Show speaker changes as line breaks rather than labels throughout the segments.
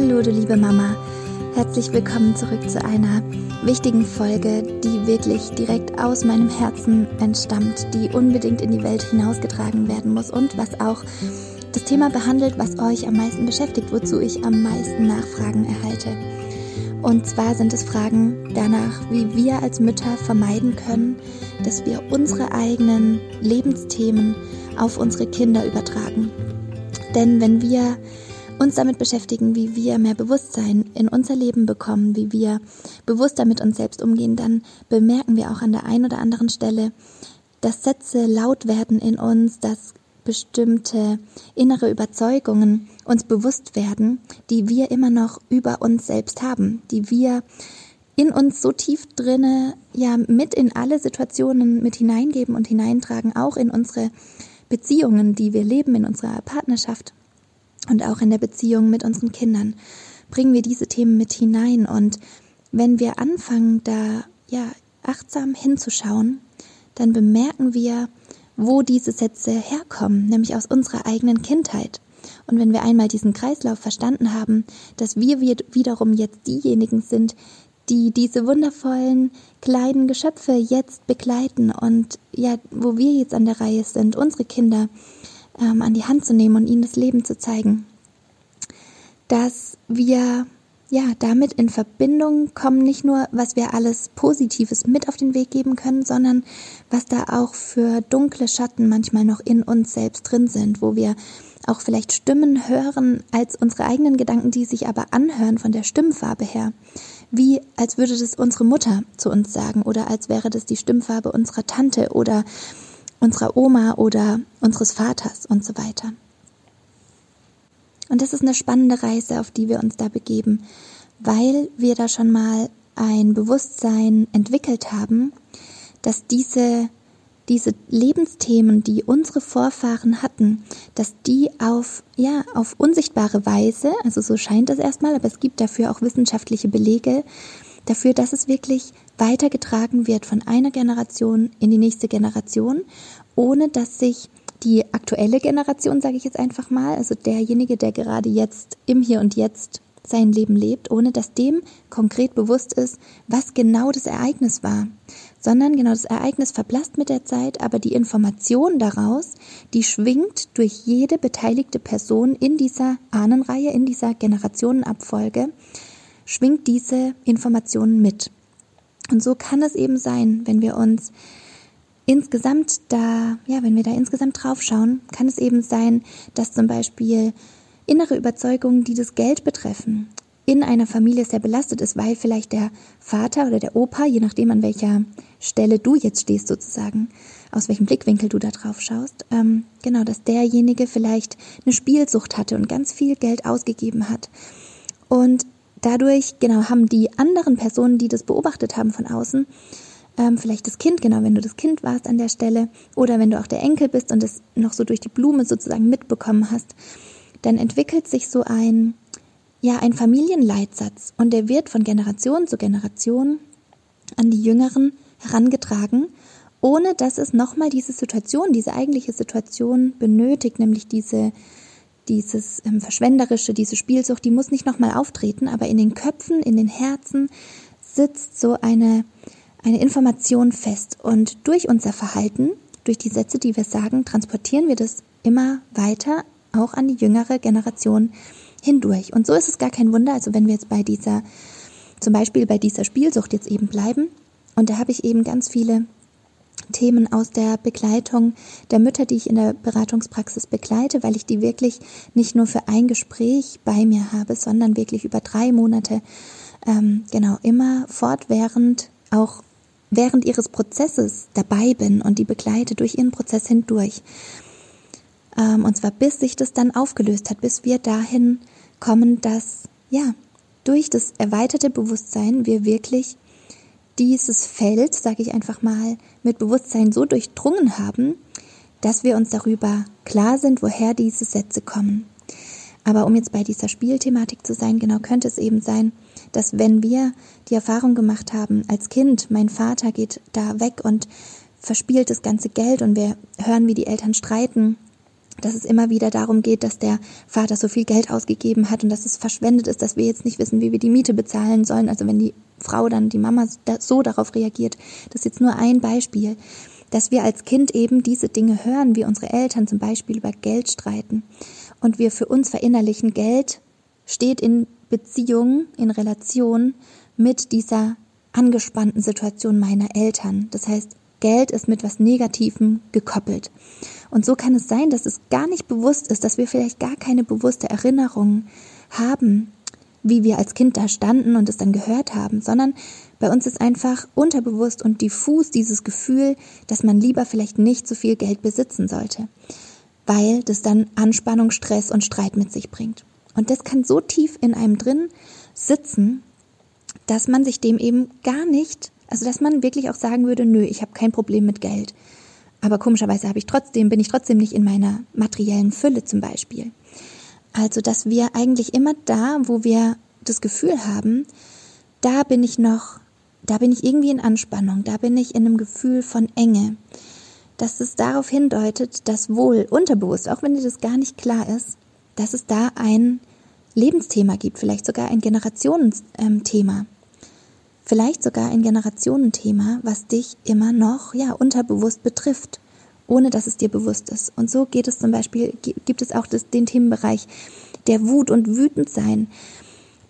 Hallo, du liebe Mama. Herzlich willkommen zurück zu einer wichtigen Folge, die wirklich direkt aus meinem Herzen entstammt, die unbedingt in die Welt hinausgetragen werden muss und was auch das Thema behandelt, was euch am meisten beschäftigt, wozu ich am meisten Nachfragen erhalte. Und zwar sind es Fragen danach, wie wir als Mütter vermeiden können, dass wir unsere eigenen Lebensthemen auf unsere Kinder übertragen. Denn wenn wir uns damit beschäftigen, wie wir mehr Bewusstsein in unser Leben bekommen, wie wir bewusster mit uns selbst umgehen, dann bemerken wir auch an der einen oder anderen Stelle, dass Sätze laut werden in uns, dass bestimmte innere Überzeugungen uns bewusst werden, die wir immer noch über uns selbst haben, die wir in uns so tief drinne ja mit in alle Situationen mit hineingeben und hineintragen, auch in unsere Beziehungen, die wir leben, in unserer Partnerschaft und auch in der Beziehung mit unseren Kindern. Bringen wir diese Themen mit hinein und wenn wir anfangen, da ja achtsam hinzuschauen, dann bemerken wir, wo diese Sätze herkommen, nämlich aus unserer eigenen Kindheit. Und wenn wir einmal diesen Kreislauf verstanden haben, dass wir wiederum jetzt diejenigen sind, die diese wundervollen kleinen Geschöpfe jetzt begleiten und ja, wo wir jetzt an der Reihe sind, unsere Kinder ähm, an die Hand zu nehmen und ihnen das Leben zu zeigen, dass wir ja, damit in Verbindung kommen nicht nur, was wir alles Positives mit auf den Weg geben können, sondern was da auch für dunkle Schatten manchmal noch in uns selbst drin sind, wo wir auch vielleicht Stimmen hören als unsere eigenen Gedanken, die sich aber anhören von der Stimmfarbe her. Wie als würde das unsere Mutter zu uns sagen oder als wäre das die Stimmfarbe unserer Tante oder unserer Oma oder unseres Vaters und so weiter. Und das ist eine spannende Reise, auf die wir uns da begeben, weil wir da schon mal ein Bewusstsein entwickelt haben, dass diese, diese Lebensthemen, die unsere Vorfahren hatten, dass die auf, ja, auf unsichtbare Weise, also so scheint es erstmal, aber es gibt dafür auch wissenschaftliche Belege, dafür, dass es wirklich weitergetragen wird von einer Generation in die nächste Generation, ohne dass sich die aktuelle Generation, sage ich jetzt einfach mal, also derjenige, der gerade jetzt im Hier und Jetzt sein Leben lebt, ohne dass dem konkret bewusst ist, was genau das Ereignis war, sondern genau das Ereignis verblasst mit der Zeit, aber die Information daraus, die schwingt durch jede beteiligte Person in dieser Ahnenreihe, in dieser Generationenabfolge, schwingt diese Information mit. Und so kann es eben sein, wenn wir uns insgesamt da, ja, wenn wir da insgesamt drauf schauen, kann es eben sein, dass zum Beispiel innere Überzeugungen, die das Geld betreffen, in einer Familie sehr belastet ist, weil vielleicht der Vater oder der Opa, je nachdem an welcher Stelle du jetzt stehst sozusagen, aus welchem Blickwinkel du da drauf schaust, ähm, genau, dass derjenige vielleicht eine Spielsucht hatte und ganz viel Geld ausgegeben hat. Und dadurch, genau, haben die anderen Personen, die das beobachtet haben von außen, ähm, vielleicht das Kind, genau, wenn du das Kind warst an der Stelle oder wenn du auch der Enkel bist und es noch so durch die Blume sozusagen mitbekommen hast, dann entwickelt sich so ein, ja, ein Familienleitsatz und der wird von Generation zu Generation an die Jüngeren herangetragen, ohne dass es nochmal diese Situation, diese eigentliche Situation benötigt, nämlich diese, dieses ähm, Verschwenderische, diese Spielsucht, die muss nicht nochmal auftreten, aber in den Köpfen, in den Herzen sitzt so eine, eine Information fest. Und durch unser Verhalten, durch die Sätze, die wir sagen, transportieren wir das immer weiter, auch an die jüngere Generation hindurch. Und so ist es gar kein Wunder, also wenn wir jetzt bei dieser, zum Beispiel bei dieser Spielsucht jetzt eben bleiben, und da habe ich eben ganz viele Themen aus der Begleitung der Mütter, die ich in der Beratungspraxis begleite, weil ich die wirklich nicht nur für ein Gespräch bei mir habe, sondern wirklich über drei Monate, ähm, genau, immer fortwährend auch während ihres Prozesses dabei bin und die begleite durch ihren Prozess hindurch. Ähm, und zwar bis sich das dann aufgelöst hat, bis wir dahin kommen, dass, ja, durch das erweiterte Bewusstsein wir wirklich dieses Feld, sage ich einfach mal, mit Bewusstsein so durchdrungen haben, dass wir uns darüber klar sind, woher diese Sätze kommen. Aber um jetzt bei dieser Spielthematik zu sein, genau könnte es eben sein, dass wenn wir die Erfahrung gemacht haben, als Kind, mein Vater geht da weg und verspielt das ganze Geld und wir hören, wie die Eltern streiten, dass es immer wieder darum geht, dass der Vater so viel Geld ausgegeben hat und dass es verschwendet ist, dass wir jetzt nicht wissen, wie wir die Miete bezahlen sollen. Also wenn die Frau dann, die Mama so darauf reagiert, das ist jetzt nur ein Beispiel, dass wir als Kind eben diese Dinge hören, wie unsere Eltern zum Beispiel über Geld streiten und wir für uns verinnerlichen, Geld steht in Beziehung, in Relation mit dieser angespannten Situation meiner Eltern. Das heißt, Geld ist mit was Negativem gekoppelt. Und so kann es sein, dass es gar nicht bewusst ist, dass wir vielleicht gar keine bewusste Erinnerung haben, wie wir als Kind da standen und es dann gehört haben, sondern bei uns ist einfach unterbewusst und diffus dieses Gefühl, dass man lieber vielleicht nicht so viel Geld besitzen sollte, weil das dann Anspannung, Stress und Streit mit sich bringt. Und das kann so tief in einem drin sitzen, dass man sich dem eben gar nicht, also dass man wirklich auch sagen würde, nö, ich habe kein Problem mit Geld. Aber komischerweise habe ich trotzdem, bin ich trotzdem nicht in meiner materiellen Fülle zum Beispiel. Also, dass wir eigentlich immer da, wo wir das Gefühl haben, da bin ich noch, da bin ich irgendwie in Anspannung, da bin ich in einem Gefühl von Enge, dass es darauf hindeutet, dass wohl unterbewusst, auch wenn dir das gar nicht klar ist, dass es da ein Lebensthema gibt, vielleicht sogar ein Generationenthema, vielleicht sogar ein Generationenthema, was dich immer noch, ja, unterbewusst betrifft ohne dass es dir bewusst ist. Und so geht es zum Beispiel, gibt es auch das, den Themenbereich der Wut und Wütendsein.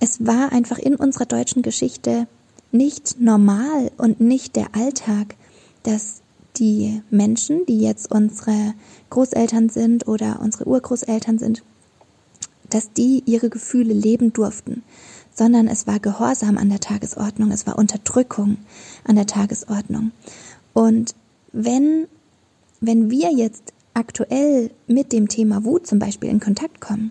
Es war einfach in unserer deutschen Geschichte nicht normal und nicht der Alltag, dass die Menschen, die jetzt unsere Großeltern sind oder unsere Urgroßeltern sind, dass die ihre Gefühle leben durften, sondern es war Gehorsam an der Tagesordnung, es war Unterdrückung an der Tagesordnung. Und wenn wenn wir jetzt aktuell mit dem Thema Wut zum Beispiel in Kontakt kommen,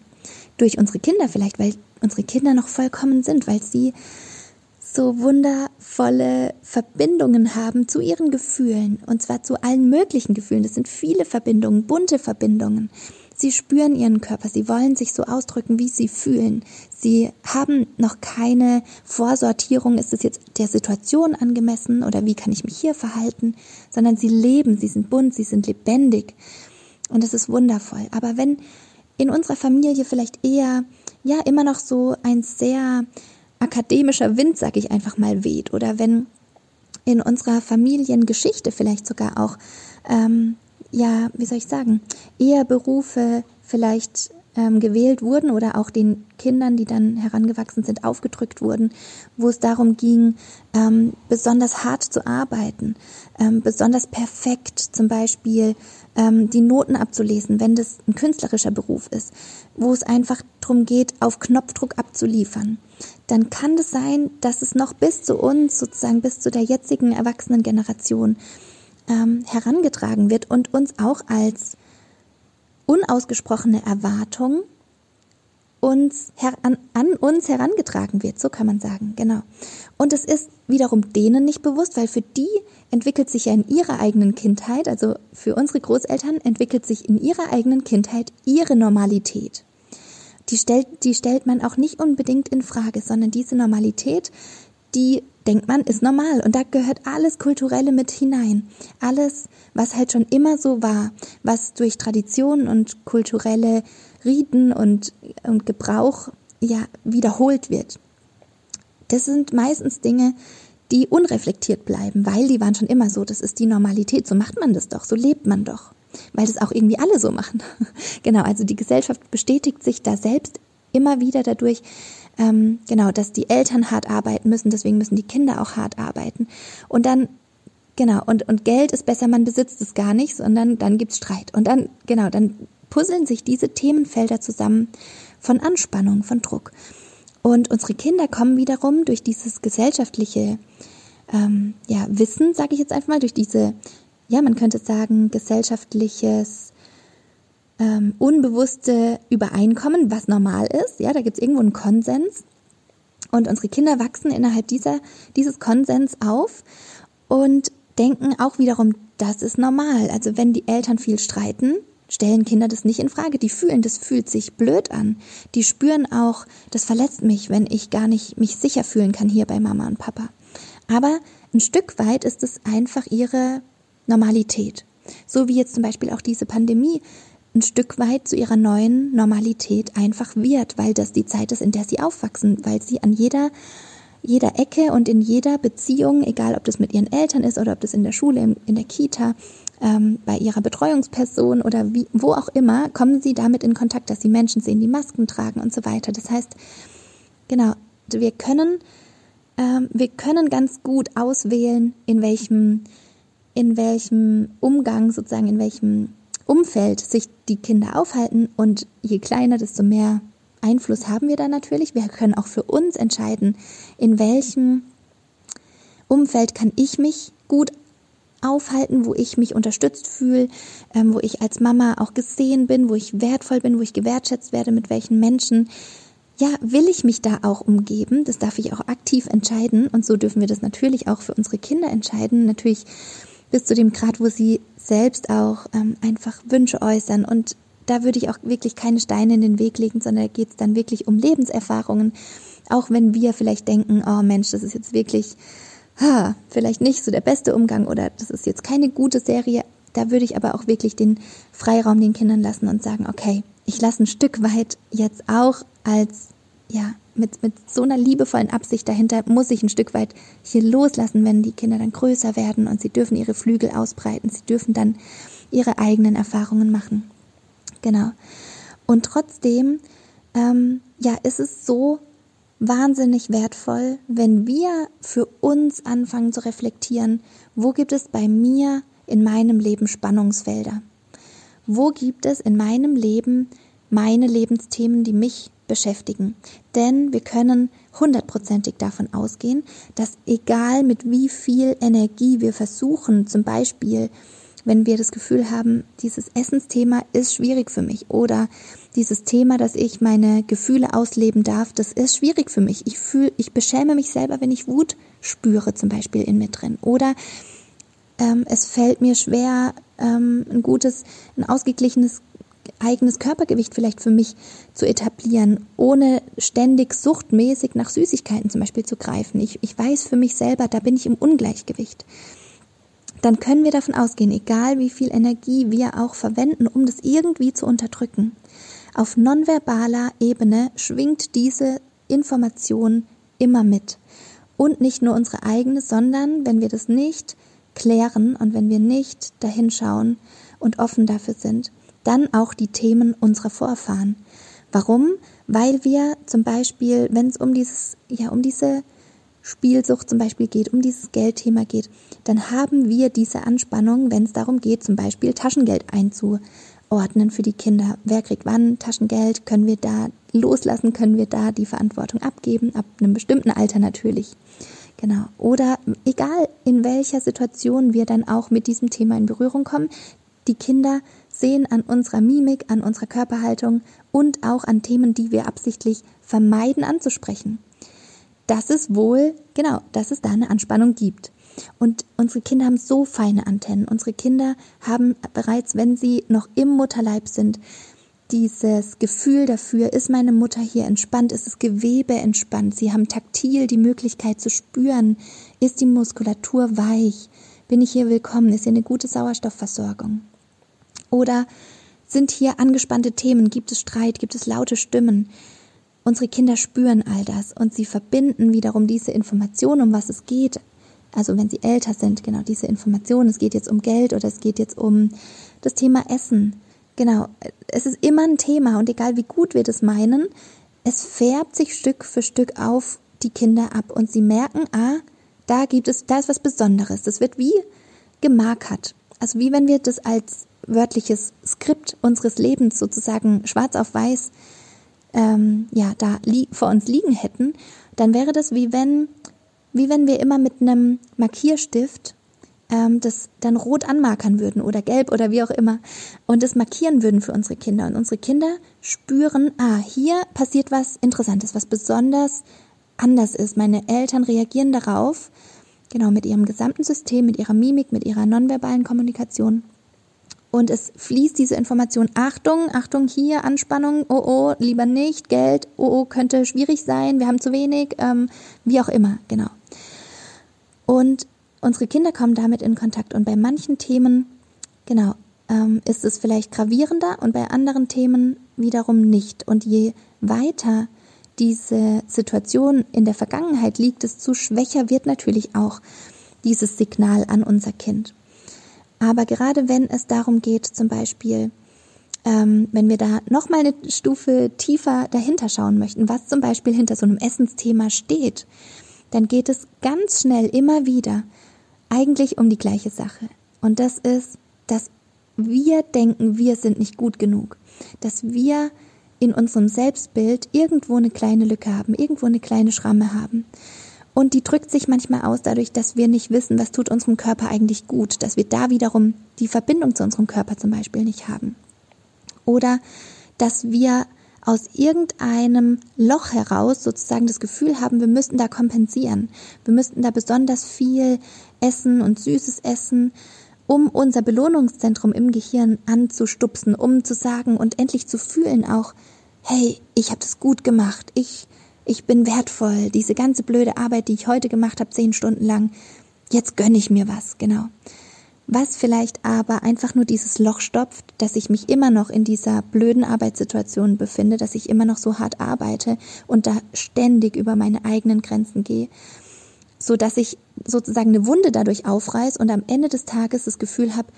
durch unsere Kinder vielleicht, weil unsere Kinder noch vollkommen sind, weil sie so wundervolle Verbindungen haben zu ihren Gefühlen und zwar zu allen möglichen Gefühlen. Das sind viele Verbindungen, bunte Verbindungen. Sie spüren ihren Körper, sie wollen sich so ausdrücken, wie sie fühlen. Sie haben noch keine Vorsortierung, ist es jetzt der Situation angemessen oder wie kann ich mich hier verhalten, sondern sie leben, sie sind bunt, sie sind lebendig. Und das ist wundervoll. Aber wenn in unserer Familie vielleicht eher, ja, immer noch so ein sehr akademischer Wind, sag ich einfach mal, weht oder wenn in unserer Familiengeschichte vielleicht sogar auch ähm, ja, wie soll ich sagen, eher Berufe vielleicht ähm, gewählt wurden oder auch den Kindern, die dann herangewachsen sind, aufgedrückt wurden, wo es darum ging, ähm, besonders hart zu arbeiten, ähm, besonders perfekt zum Beispiel ähm, die Noten abzulesen, wenn das ein künstlerischer Beruf ist, wo es einfach darum geht, auf Knopfdruck abzuliefern, dann kann es das sein, dass es noch bis zu uns, sozusagen bis zu der jetzigen erwachsenen Generation, ähm, herangetragen wird und uns auch als unausgesprochene Erwartung uns an, an uns herangetragen wird, so kann man sagen, genau. Und es ist wiederum denen nicht bewusst, weil für die entwickelt sich ja in ihrer eigenen Kindheit, also für unsere Großeltern entwickelt sich in ihrer eigenen Kindheit ihre Normalität. Die stellt, die stellt man auch nicht unbedingt in Frage, sondern diese Normalität, die denkt man, ist normal. Und da gehört alles Kulturelle mit hinein. Alles, was halt schon immer so war, was durch Traditionen und kulturelle Riten und, und Gebrauch ja wiederholt wird. Das sind meistens Dinge, die unreflektiert bleiben, weil die waren schon immer so. Das ist die Normalität. So macht man das doch. So lebt man doch. Weil das auch irgendwie alle so machen. genau. Also die Gesellschaft bestätigt sich da selbst immer wieder dadurch, ähm, genau, dass die Eltern hart arbeiten müssen, deswegen müssen die Kinder auch hart arbeiten. Und dann, genau, und, und Geld ist besser, man besitzt es gar nicht, sondern dann gibt's Streit. Und dann, genau, dann puzzeln sich diese Themenfelder zusammen von Anspannung, von Druck. Und unsere Kinder kommen wiederum durch dieses gesellschaftliche ähm, ja, Wissen, sage ich jetzt einfach mal, durch diese, ja, man könnte sagen, gesellschaftliches ähm, unbewusste Übereinkommen, was normal ist. Ja, da gibt es irgendwo einen Konsens. Und unsere Kinder wachsen innerhalb dieser, dieses Konsens auf und denken auch wiederum, das ist normal. Also wenn die Eltern viel streiten, stellen Kinder das nicht in Frage. Die fühlen, das fühlt sich blöd an. Die spüren auch, das verletzt mich, wenn ich gar nicht mich sicher fühlen kann hier bei Mama und Papa. Aber ein Stück weit ist es einfach ihre Normalität. So wie jetzt zum Beispiel auch diese Pandemie ein Stück weit zu ihrer neuen Normalität einfach wird, weil das die Zeit ist, in der sie aufwachsen, weil sie an jeder jeder Ecke und in jeder Beziehung, egal ob das mit ihren Eltern ist oder ob das in der Schule, in, der Kita, ähm, bei ihrer Betreuungsperson oder wie, wo auch immer, kommen sie damit in Kontakt, dass sie Menschen sehen, die Masken tragen und so weiter. Das heißt, genau, wir können, ähm, wir können ganz gut auswählen, in welchem, in welchem Umgang sozusagen, in welchem Umfeld sich die Kinder aufhalten und je kleiner, desto mehr Einfluss haben wir da natürlich. Wir können auch für uns entscheiden, in welchem Umfeld kann ich mich gut aufhalten, wo ich mich unterstützt fühle, ähm, wo ich als Mama auch gesehen bin, wo ich wertvoll bin, wo ich gewertschätzt werde, mit welchen Menschen. Ja, will ich mich da auch umgeben? Das darf ich auch aktiv entscheiden. Und so dürfen wir das natürlich auch für unsere Kinder entscheiden. Natürlich bis zu dem Grad, wo sie selbst auch ähm, einfach Wünsche äußern. Und da würde ich auch wirklich keine Steine in den Weg legen, sondern da geht es dann wirklich um Lebenserfahrungen. Auch wenn wir vielleicht denken, oh Mensch, das ist jetzt wirklich ha, vielleicht nicht so der beste Umgang oder das ist jetzt keine gute Serie. Da würde ich aber auch wirklich den Freiraum den Kindern lassen und sagen, okay, ich lasse ein Stück weit jetzt auch als ja, mit, mit so einer liebevollen Absicht dahinter muss ich ein Stück weit hier loslassen, wenn die Kinder dann größer werden und sie dürfen ihre Flügel ausbreiten, sie dürfen dann ihre eigenen Erfahrungen machen. Genau. Und trotzdem, ähm, ja, ist es so wahnsinnig wertvoll, wenn wir für uns anfangen zu reflektieren, wo gibt es bei mir in meinem Leben Spannungsfelder? Wo gibt es in meinem Leben meine Lebensthemen, die mich beschäftigen. Denn wir können hundertprozentig davon ausgehen, dass egal mit wie viel Energie wir versuchen, zum Beispiel, wenn wir das Gefühl haben, dieses Essensthema ist schwierig für mich oder dieses Thema, dass ich meine Gefühle ausleben darf, das ist schwierig für mich. Ich fühle, ich beschäme mich selber, wenn ich Wut spüre, zum Beispiel in mir drin. Oder ähm, es fällt mir schwer, ähm, ein gutes, ein ausgeglichenes eigenes Körpergewicht vielleicht für mich zu etablieren, ohne ständig suchtmäßig nach Süßigkeiten zum Beispiel zu greifen. Ich, ich weiß für mich selber, da bin ich im Ungleichgewicht. Dann können wir davon ausgehen, egal wie viel Energie wir auch verwenden, um das irgendwie zu unterdrücken, auf nonverbaler Ebene schwingt diese Information immer mit. Und nicht nur unsere eigene, sondern wenn wir das nicht klären und wenn wir nicht dahinschauen und offen dafür sind, dann auch die Themen unserer Vorfahren. Warum? Weil wir zum Beispiel, wenn es um dieses, ja, um diese Spielsucht zum Beispiel geht, um dieses Geldthema geht, dann haben wir diese Anspannung, wenn es darum geht, zum Beispiel Taschengeld einzuordnen für die Kinder. Wer kriegt wann Taschengeld? Können wir da loslassen? Können wir da die Verantwortung abgeben? Ab einem bestimmten Alter natürlich. Genau. Oder egal in welcher Situation wir dann auch mit diesem Thema in Berührung kommen, die Kinder sehen an unserer Mimik, an unserer Körperhaltung und auch an Themen, die wir absichtlich vermeiden anzusprechen. dass es wohl, genau, dass es da eine Anspannung gibt. Und unsere Kinder haben so feine Antennen. Unsere Kinder haben bereits, wenn sie noch im Mutterleib sind, dieses Gefühl dafür, ist meine Mutter hier entspannt, ist das Gewebe entspannt, sie haben taktil die Möglichkeit zu spüren, ist die Muskulatur weich, bin ich hier willkommen, ist hier eine gute Sauerstoffversorgung. Oder sind hier angespannte Themen? Gibt es Streit? Gibt es laute Stimmen? Unsere Kinder spüren all das und sie verbinden wiederum diese Information, um was es geht. Also wenn sie älter sind, genau diese Information, es geht jetzt um Geld oder es geht jetzt um das Thema Essen. Genau, es ist immer ein Thema und egal wie gut wir das meinen, es färbt sich Stück für Stück auf die Kinder ab und sie merken, ah, da gibt es, da ist was Besonderes. Das wird wie gemarkert. Also wie wenn wir das als wörtliches Skript unseres Lebens sozusagen schwarz auf weiß ähm, ja da vor uns liegen hätten, dann wäre das wie wenn wie wenn wir immer mit einem Markierstift ähm, das dann rot anmarkern würden oder gelb oder wie auch immer und das markieren würden für unsere Kinder. Und unsere Kinder spüren, ah, hier passiert was Interessantes, was besonders anders ist. Meine Eltern reagieren darauf, genau mit ihrem gesamten System, mit ihrer Mimik, mit ihrer nonverbalen Kommunikation. Und es fließt diese Information, Achtung, Achtung hier, Anspannung, oh oh, lieber nicht, Geld, oh oh, könnte schwierig sein, wir haben zu wenig, ähm, wie auch immer, genau. Und unsere Kinder kommen damit in Kontakt. Und bei manchen Themen, genau, ähm, ist es vielleicht gravierender und bei anderen Themen wiederum nicht. Und je weiter diese Situation in der Vergangenheit liegt, desto schwächer wird natürlich auch dieses Signal an unser Kind. Aber gerade wenn es darum geht, zum Beispiel, ähm, wenn wir da nochmal eine Stufe tiefer dahinter schauen möchten, was zum Beispiel hinter so einem Essensthema steht, dann geht es ganz schnell immer wieder eigentlich um die gleiche Sache. Und das ist, dass wir denken, wir sind nicht gut genug, dass wir in unserem Selbstbild irgendwo eine kleine Lücke haben, irgendwo eine kleine Schramme haben. Und die drückt sich manchmal aus dadurch, dass wir nicht wissen, was tut unserem Körper eigentlich gut, dass wir da wiederum die Verbindung zu unserem Körper zum Beispiel nicht haben. Oder dass wir aus irgendeinem Loch heraus sozusagen das Gefühl haben, wir müssten da kompensieren. Wir müssten da besonders viel essen und süßes essen, um unser Belohnungszentrum im Gehirn anzustupsen, um zu sagen und endlich zu fühlen auch, hey, ich habe das gut gemacht, ich, ich bin wertvoll, diese ganze blöde Arbeit, die ich heute gemacht habe, zehn Stunden lang, jetzt gönne ich mir was, genau. Was vielleicht aber einfach nur dieses Loch stopft, dass ich mich immer noch in dieser blöden Arbeitssituation befinde, dass ich immer noch so hart arbeite und da ständig über meine eigenen Grenzen gehe so dass ich sozusagen eine Wunde dadurch aufreiß und am Ende des Tages das Gefühl habe,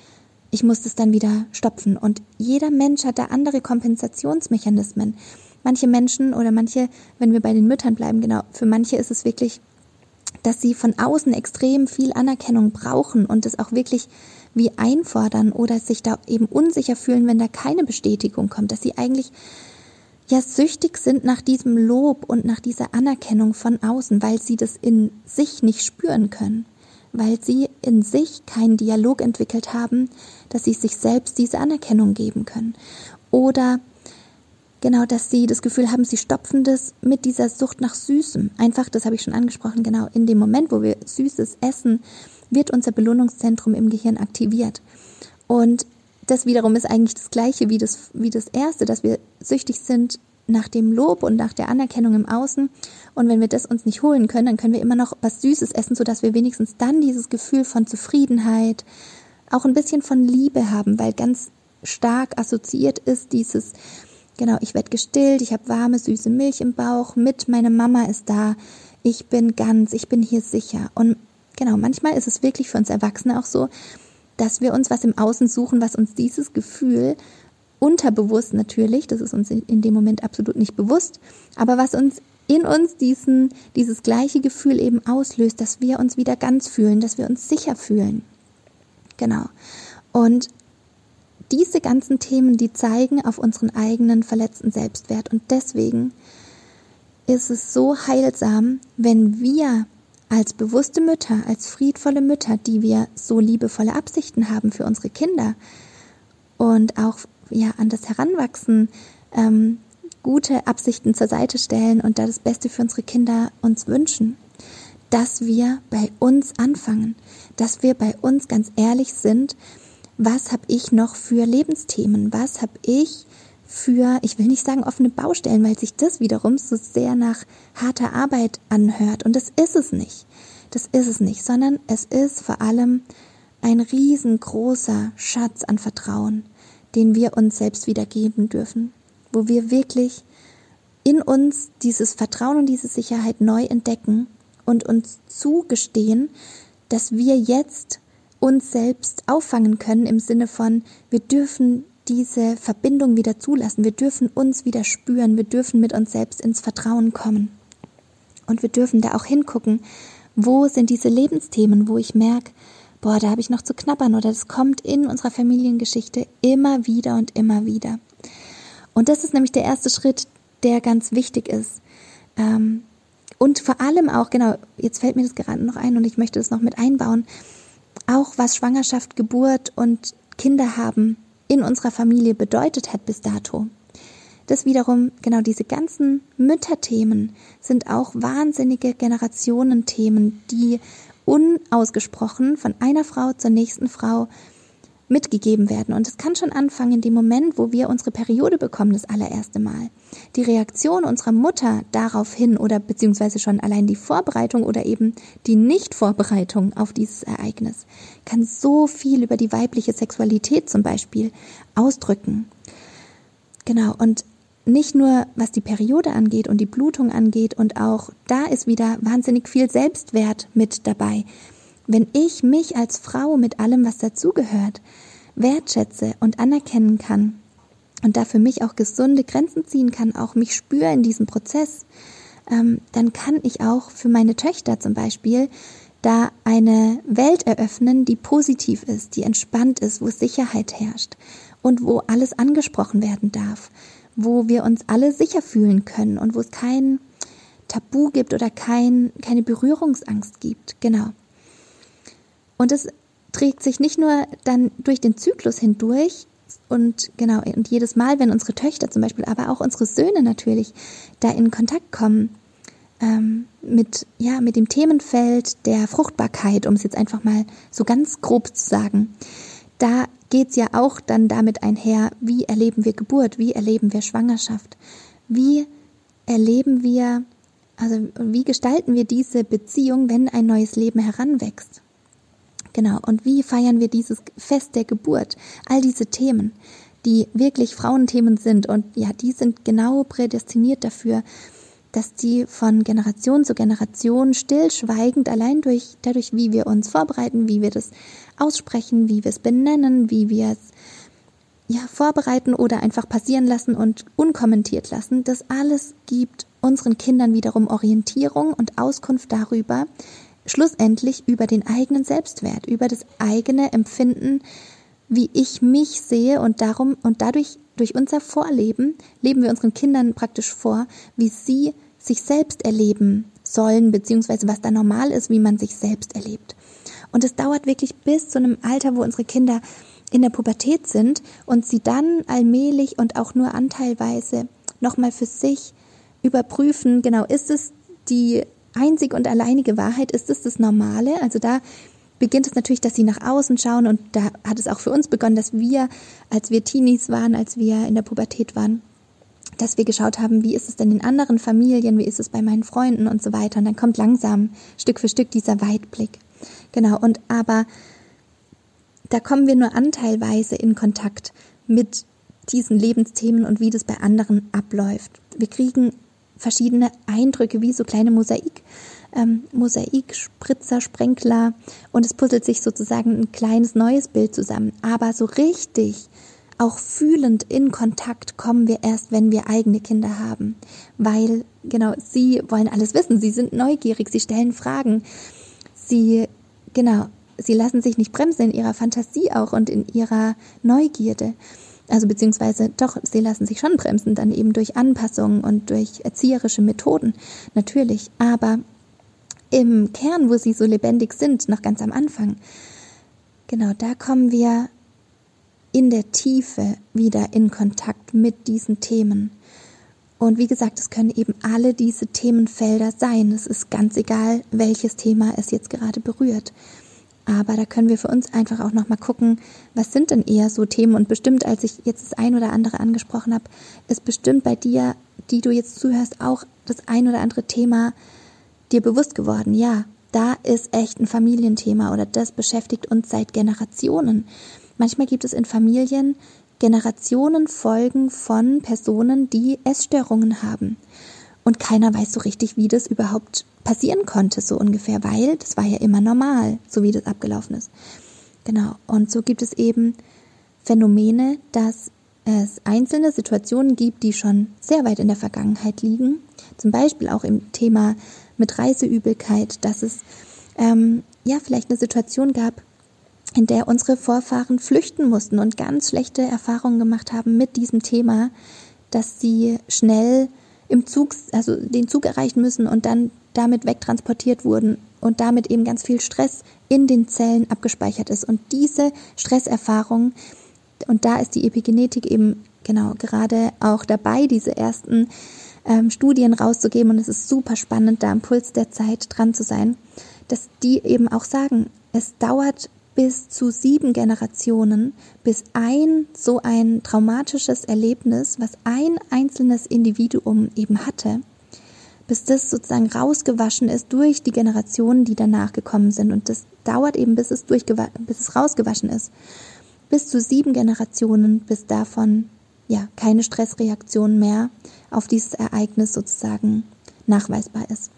ich muss das dann wieder stopfen. Und jeder Mensch hat da andere Kompensationsmechanismen. Manche Menschen oder manche, wenn wir bei den Müttern bleiben, genau, für manche ist es wirklich, dass sie von außen extrem viel Anerkennung brauchen und es auch wirklich wie einfordern oder sich da eben unsicher fühlen, wenn da keine Bestätigung kommt, dass sie eigentlich ja süchtig sind nach diesem Lob und nach dieser Anerkennung von außen, weil sie das in sich nicht spüren können, weil sie in sich keinen Dialog entwickelt haben, dass sie sich selbst diese Anerkennung geben können. Oder genau, dass sie das Gefühl haben, sie stopfen das mit dieser Sucht nach Süßem. Einfach, das habe ich schon angesprochen, genau, in dem Moment, wo wir Süßes essen, wird unser Belohnungszentrum im Gehirn aktiviert. Und das wiederum ist eigentlich das Gleiche wie das, wie das Erste, dass wir süchtig sind nach dem Lob und nach der Anerkennung im Außen. Und wenn wir das uns nicht holen können, dann können wir immer noch was Süßes essen, sodass wir wenigstens dann dieses Gefühl von Zufriedenheit, auch ein bisschen von Liebe haben, weil ganz stark assoziiert ist dieses, genau, ich werde gestillt, ich habe warme, süße Milch im Bauch, mit meiner Mama ist da, ich bin ganz, ich bin hier sicher. Und genau, manchmal ist es wirklich für uns Erwachsene auch so, dass wir uns was im Außen suchen, was uns dieses Gefühl unterbewusst natürlich, das ist uns in dem Moment absolut nicht bewusst, aber was uns in uns diesen, dieses gleiche Gefühl eben auslöst, dass wir uns wieder ganz fühlen, dass wir uns sicher fühlen. Genau. Und diese ganzen Themen, die zeigen auf unseren eigenen verletzten Selbstwert. Und deswegen ist es so heilsam, wenn wir als bewusste Mütter, als friedvolle Mütter, die wir so liebevolle Absichten haben für unsere Kinder und auch ja an das Heranwachsen ähm, gute Absichten zur Seite stellen und da das Beste für unsere Kinder uns wünschen, dass wir bei uns anfangen, dass wir bei uns ganz ehrlich sind, was habe ich noch für Lebensthemen, was habe ich für, ich will nicht sagen offene Baustellen, weil sich das wiederum so sehr nach harter Arbeit anhört. Und das ist es nicht. Das ist es nicht, sondern es ist vor allem ein riesengroßer Schatz an Vertrauen, den wir uns selbst wieder geben dürfen, wo wir wirklich in uns dieses Vertrauen und diese Sicherheit neu entdecken und uns zugestehen, dass wir jetzt uns selbst auffangen können im Sinne von, wir dürfen diese Verbindung wieder zulassen. Wir dürfen uns wieder spüren. Wir dürfen mit uns selbst ins Vertrauen kommen. Und wir dürfen da auch hingucken, wo sind diese Lebensthemen, wo ich merke, boah, da habe ich noch zu knabbern oder das kommt in unserer Familiengeschichte immer wieder und immer wieder. Und das ist nämlich der erste Schritt, der ganz wichtig ist. Ähm, und vor allem auch, genau, jetzt fällt mir das gerade noch ein und ich möchte das noch mit einbauen, auch was Schwangerschaft, Geburt und Kinder haben in unserer Familie bedeutet hat bis dato. Das wiederum, genau diese ganzen Mütterthemen sind auch wahnsinnige Generationenthemen, die unausgesprochen von einer Frau zur nächsten Frau mitgegeben werden. Und es kann schon anfangen in dem Moment, wo wir unsere Periode bekommen, das allererste Mal. Die Reaktion unserer Mutter daraufhin oder beziehungsweise schon allein die Vorbereitung oder eben die Nichtvorbereitung auf dieses Ereignis kann so viel über die weibliche Sexualität zum Beispiel ausdrücken. Genau, und nicht nur was die Periode angeht und die Blutung angeht und auch da ist wieder wahnsinnig viel Selbstwert mit dabei. Wenn ich mich als Frau mit allem, was dazugehört, wertschätze und anerkennen kann und da für mich auch gesunde Grenzen ziehen kann, auch mich spüre in diesem Prozess, ähm, dann kann ich auch für meine Töchter zum Beispiel da eine Welt eröffnen, die positiv ist, die entspannt ist, wo Sicherheit herrscht und wo alles angesprochen werden darf, wo wir uns alle sicher fühlen können und wo es kein Tabu gibt oder kein, keine Berührungsangst gibt. Genau. Und es trägt sich nicht nur dann durch den Zyklus hindurch, und genau, und jedes Mal, wenn unsere Töchter zum Beispiel, aber auch unsere Söhne natürlich da in Kontakt kommen ähm, mit, ja, mit dem Themenfeld der Fruchtbarkeit, um es jetzt einfach mal so ganz grob zu sagen, da geht's ja auch dann damit einher, wie erleben wir Geburt, wie erleben wir Schwangerschaft, wie erleben wir, also wie gestalten wir diese Beziehung, wenn ein neues Leben heranwächst. Genau. Und wie feiern wir dieses Fest der Geburt? All diese Themen, die wirklich Frauenthemen sind und ja, die sind genau prädestiniert dafür, dass die von Generation zu Generation stillschweigend allein durch, dadurch, wie wir uns vorbereiten, wie wir das aussprechen, wie wir es benennen, wie wir es ja, vorbereiten oder einfach passieren lassen und unkommentiert lassen, das alles gibt unseren Kindern wiederum Orientierung und Auskunft darüber, schlussendlich über den eigenen Selbstwert, über das eigene Empfinden, wie ich mich sehe und darum und dadurch durch unser Vorleben leben wir unseren Kindern praktisch vor, wie sie sich selbst erleben sollen, beziehungsweise was da normal ist, wie man sich selbst erlebt. Und es dauert wirklich bis zu einem Alter, wo unsere Kinder in der Pubertät sind und sie dann allmählich und auch nur anteilweise nochmal für sich überprüfen, genau, ist es die einzig und alleinige Wahrheit? Ist es das Normale? Also da beginnt es natürlich, dass sie nach außen schauen und da hat es auch für uns begonnen, dass wir, als wir Teenies waren, als wir in der Pubertät waren, dass wir geschaut haben, wie ist es denn in anderen Familien, wie ist es bei meinen Freunden und so weiter. Und dann kommt langsam Stück für Stück dieser Weitblick. Genau, und aber da kommen wir nur anteilweise in Kontakt mit diesen Lebensthemen und wie das bei anderen abläuft. Wir kriegen verschiedene Eindrücke, wie so kleine Mosaik, ähm, Mosaik, Spritzer, Sprenkler und es puzzelt sich sozusagen ein kleines neues Bild zusammen. Aber so richtig auch fühlend in Kontakt kommen wir erst, wenn wir eigene Kinder haben, weil genau sie wollen alles wissen, sie sind neugierig, sie stellen Fragen, sie genau, sie lassen sich nicht bremsen in ihrer Fantasie auch und in ihrer Neugierde. Also beziehungsweise doch, sie lassen sich schon bremsen, dann eben durch Anpassungen und durch erzieherische Methoden, natürlich. Aber im Kern, wo sie so lebendig sind, noch ganz am Anfang, genau, da kommen wir in der Tiefe wieder in Kontakt mit diesen Themen. Und wie gesagt, es können eben alle diese Themenfelder sein. Es ist ganz egal, welches Thema es jetzt gerade berührt. Aber da können wir für uns einfach auch nochmal gucken, was sind denn eher so Themen und bestimmt, als ich jetzt das ein oder andere angesprochen habe, ist bestimmt bei dir, die du jetzt zuhörst, auch das ein oder andere Thema dir bewusst geworden. Ja, da ist echt ein Familienthema oder das beschäftigt uns seit Generationen. Manchmal gibt es in Familien Generationenfolgen von Personen, die Essstörungen haben. Und keiner weiß so richtig, wie das überhaupt passieren konnte, so ungefähr, weil das war ja immer normal, so wie das abgelaufen ist. Genau. Und so gibt es eben Phänomene, dass es einzelne Situationen gibt, die schon sehr weit in der Vergangenheit liegen. Zum Beispiel auch im Thema mit Reiseübelkeit, dass es ähm, ja vielleicht eine Situation gab, in der unsere Vorfahren flüchten mussten und ganz schlechte Erfahrungen gemacht haben mit diesem Thema, dass sie schnell im Zug, also den Zug erreichen müssen und dann damit wegtransportiert wurden und damit eben ganz viel Stress in den Zellen abgespeichert ist. Und diese Stresserfahrung, und da ist die Epigenetik eben genau gerade auch dabei, diese ersten ähm, Studien rauszugeben. Und es ist super spannend, da am Puls der Zeit dran zu sein, dass die eben auch sagen, es dauert bis zu sieben Generationen, bis ein so ein traumatisches Erlebnis, was ein einzelnes Individuum eben hatte, bis das sozusagen rausgewaschen ist durch die Generationen, die danach gekommen sind. Und das dauert eben, bis es, bis es rausgewaschen ist. Bis zu sieben Generationen, bis davon ja keine Stressreaktion mehr auf dieses Ereignis sozusagen nachweisbar ist.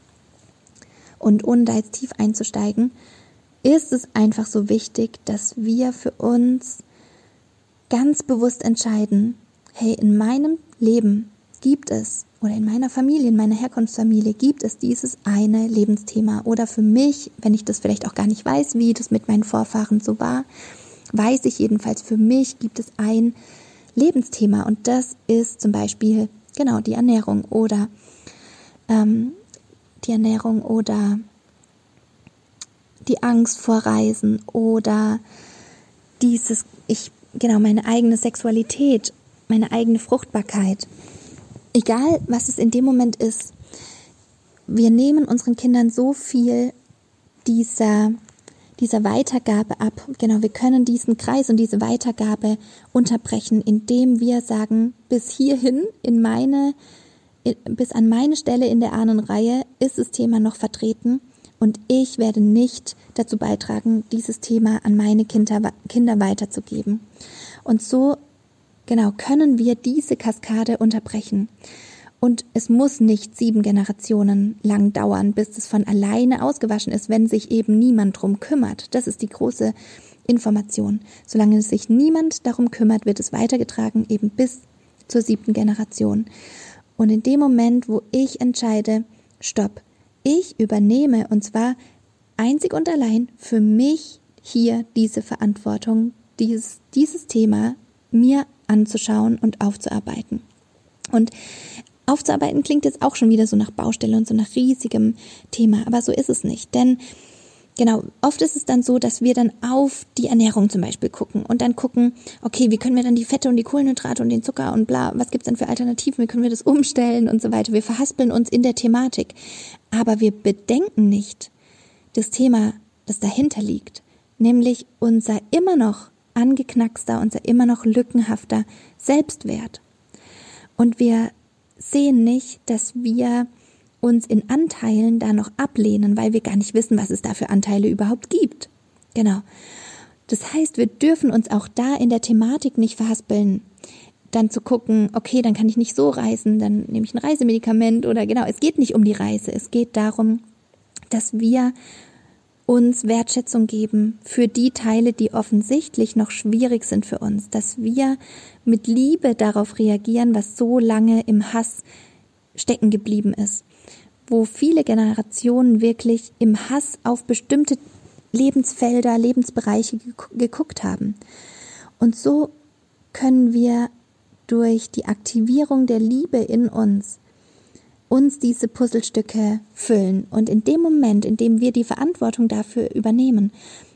Und ohne da jetzt tief einzusteigen, ist es einfach so wichtig, dass wir für uns ganz bewusst entscheiden, hey, in meinem Leben gibt es oder in meiner Familie, in meiner Herkunftsfamilie gibt es dieses eine Lebensthema. Oder für mich, wenn ich das vielleicht auch gar nicht weiß, wie das mit meinen Vorfahren so war, weiß ich jedenfalls, für mich gibt es ein Lebensthema. Und das ist zum Beispiel genau die Ernährung oder ähm, die Ernährung oder die Angst vor Reisen oder dieses, ich, genau, meine eigene Sexualität, meine eigene Fruchtbarkeit. Egal, was es in dem Moment ist, wir nehmen unseren Kindern so viel dieser, dieser Weitergabe ab. Genau, wir können diesen Kreis und diese Weitergabe unterbrechen, indem wir sagen, bis hierhin in meine, bis an meine Stelle in der Ahnenreihe ist das Thema noch vertreten und ich werde nicht dazu beitragen, dieses Thema an meine Kinder, Kinder weiterzugeben. Und so, genau, können wir diese Kaskade unterbrechen. Und es muss nicht sieben Generationen lang dauern, bis es von alleine ausgewaschen ist, wenn sich eben niemand drum kümmert. Das ist die große Information. Solange sich niemand darum kümmert, wird es weitergetragen, eben bis zur siebten Generation. Und in dem Moment, wo ich entscheide, stopp, ich übernehme und zwar einzig und allein für mich hier diese Verantwortung, dieses, dieses Thema mir anzuschauen und aufzuarbeiten. Und aufzuarbeiten klingt jetzt auch schon wieder so nach Baustelle und so nach riesigem Thema, aber so ist es nicht. Denn Genau, oft ist es dann so, dass wir dann auf die Ernährung zum Beispiel gucken und dann gucken, okay, wie können wir dann die Fette und die Kohlenhydrate und den Zucker und bla, was gibt's denn für Alternativen, wie können wir das umstellen und so weiter. Wir verhaspeln uns in der Thematik, aber wir bedenken nicht das Thema, das dahinter liegt, nämlich unser immer noch angeknackster, unser immer noch lückenhafter Selbstwert. Und wir sehen nicht, dass wir uns in Anteilen da noch ablehnen, weil wir gar nicht wissen, was es da für Anteile überhaupt gibt. Genau. Das heißt, wir dürfen uns auch da in der Thematik nicht verhaspeln. Dann zu gucken, okay, dann kann ich nicht so reisen, dann nehme ich ein Reisemedikament oder genau, es geht nicht um die Reise. Es geht darum, dass wir uns Wertschätzung geben für die Teile, die offensichtlich noch schwierig sind für uns, dass wir mit Liebe darauf reagieren, was so lange im Hass stecken geblieben ist wo viele Generationen wirklich im Hass auf bestimmte Lebensfelder, Lebensbereiche geguckt haben. Und so können wir durch die Aktivierung der Liebe in uns uns diese Puzzlestücke füllen. Und in dem Moment, in dem wir die Verantwortung dafür übernehmen